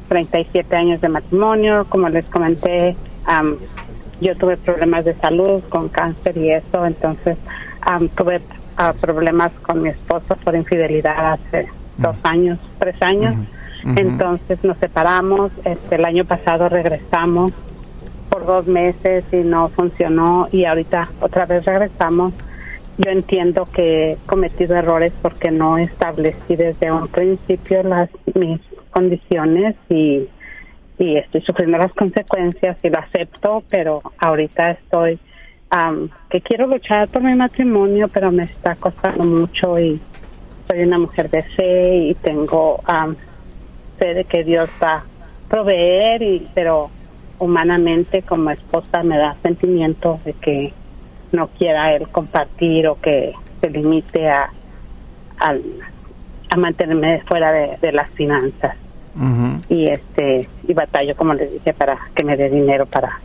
37 años de matrimonio, como les comenté, am, yo tuve problemas de salud con cáncer y eso, entonces am, tuve ah, problemas con mi esposo por infidelidad hace dos años, tres años. Entonces nos separamos, este, el año pasado regresamos por dos meses y no funcionó y ahorita otra vez regresamos. Yo entiendo que he cometido errores porque no establecí desde un principio las mis condiciones y, y estoy sufriendo las consecuencias y lo acepto, pero ahorita estoy am, que quiero luchar por mi matrimonio, pero me está costando mucho y soy una mujer de fe y tengo am, fe de que Dios va a proveer, y, pero humanamente como esposa me da sentimiento de que no quiera él compartir o que se limite a, al- a mantenerme fuera de las finanzas Y este y batallo como les dije para que me dé dinero para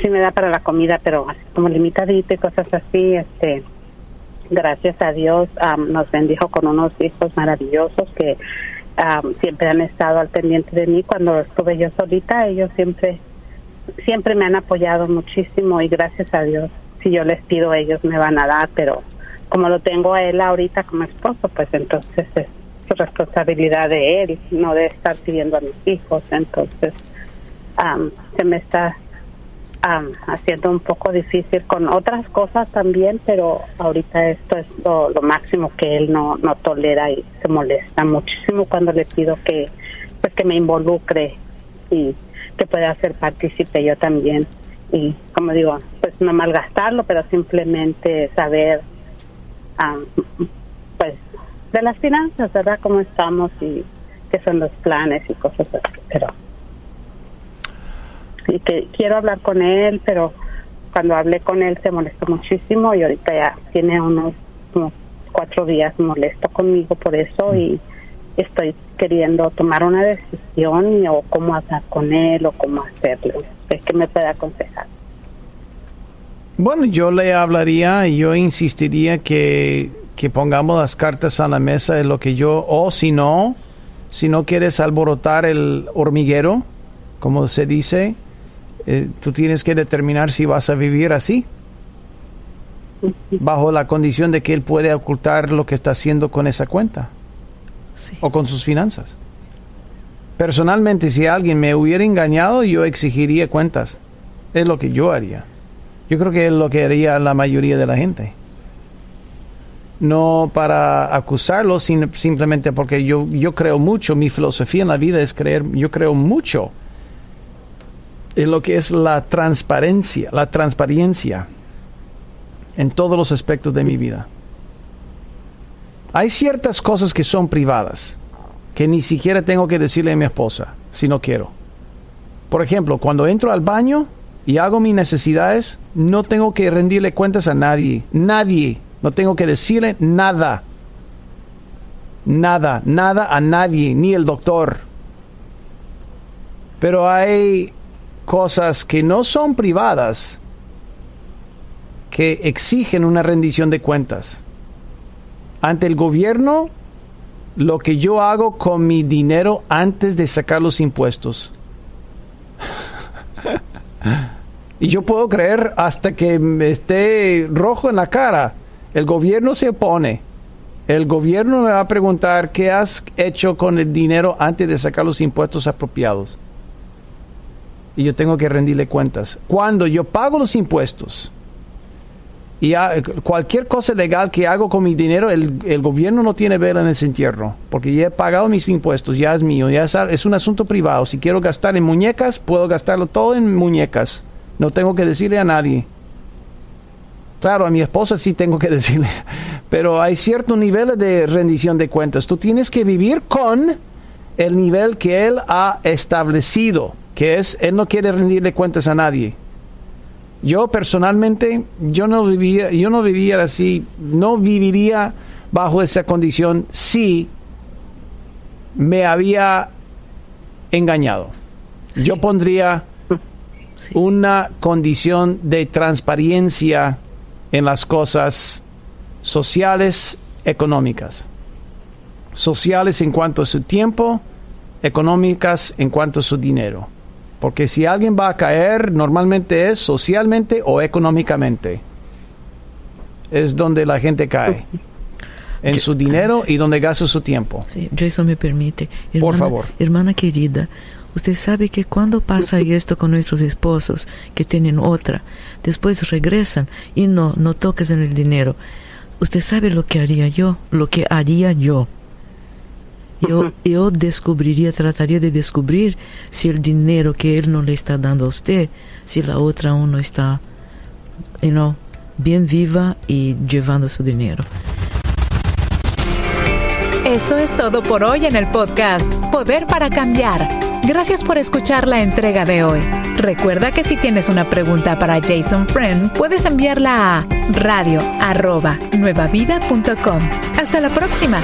sí me da para la comida pero así como limitadito y cosas así este gracias a Dios nos bendijo con unos hijos maravillosos que siempre han estado al pendiente de mí. Cuando estuve yo solita ellos siempre siempre me han apoyado muchísimo y gracias a Dios si yo les pido ellos me van a dar pero como lo tengo a él ahorita como esposo pues entonces es su responsabilidad de él no de estar pidiendo a mis hijos entonces se me está am, haciendo un poco difícil con otras cosas también, pero ahorita esto es lo, máximo que él no, no tolera y se molesta muchísimo cuando le pido que pues que me involucre y que pueda ser partícipe yo también. Y como digo, pues no malgastarlo, pero simplemente saber, pues, de las finanzas, ¿verdad? Cómo estamos y qué son los planes y cosas así, pero y que quiero hablar con él, pero cuando hablé con él se molestó muchísimo y ahorita ya tiene unos, cuatro días molesto conmigo por eso y estoy queriendo tomar una decisión o cómo hablar con él o cómo hacerlo. Es que me puede aconsejar. Bueno, yo le hablaría y yo insistiría que, que pongamos las cartas a la mesa de lo que yo, o si no, si no quieres alborotar el hormiguero, como se dice, eh, tú tienes que determinar si vas a vivir así, bajo la condición de que él puede ocultar lo que está haciendo con esa cuenta o con sus finanzas. Personalmente, si alguien me hubiera engañado, yo exigiría cuentas. Es lo que yo haría. Yo creo que es lo que haría la mayoría de la gente. No para acusarlo, sino simplemente porque yo, yo creo mucho, mi filosofía en la vida es creer, yo creo mucho en lo que es la transparencia, la transparencia en todos los aspectos de mi vida. Hay ciertas cosas que son privadas, que ni siquiera tengo que decirle a mi esposa si no quiero. Por ejemplo, cuando entro al baño y hago mis necesidades, no tengo que rendirle cuentas a nadie, nadie, no tengo que decirle nada, nada, nada a nadie, ni el doctor. Pero hay cosas que no son privadas que exigen una rendición de cuentas. Ante el gobierno, lo que yo hago con mi dinero antes de sacar los impuestos. y yo puedo creer hasta que me esté rojo en la cara. El gobierno se opone. El gobierno me va a preguntar qué has hecho con el dinero antes de sacar los impuestos apropiados y yo tengo que rendirle cuentas. Cuando yo pago los impuestos y cualquier cosa legal que hago con mi dinero, el, gobierno no tiene vela en ese entierro, porque ya he pagado mis impuestos, ya es mío, ya es, es un asunto privado. Si quiero gastar en muñecas, puedo gastarlo todo en muñecas. No tengo que decirle a nadie. Claro, a mi esposa sí tengo que decirle, pero hay cierto nivel de rendición de cuentas. Tú tienes que vivir con el nivel que él ha establecido que es, él no quiere rendirle cuentas a nadie. Yo personalmente, yo no vivía, yo no vivía así, no viviría bajo esa condición si me había engañado. Yo pondría una condición de transparencia en las cosas sociales, económicas. Sociales en cuanto a su tiempo, económicas en cuanto a su dinero. Porque si alguien va a caer, normalmente es socialmente o económicamente. Es donde la gente cae. En su dinero y donde gasta su tiempo. Sí, Jason me permite. Por favor. Hermana querida, usted sabe que cuando pasa esto con nuestros esposos que tienen otra, después regresan y no, no toques en el dinero. Usted sabe lo que haría yo, lo que haría yo yo, yo descubriría, trataría de descubrir si el dinero que él no le está dando a usted, si la otra aún no está, you know, bien viva y llevando su dinero. Esto es todo por hoy en el podcast Poder para Cambiar. Gracias por escuchar la entrega de hoy. Recuerda que si tienes una pregunta para Jason Friend, puedes enviarla a radio Hasta la próxima.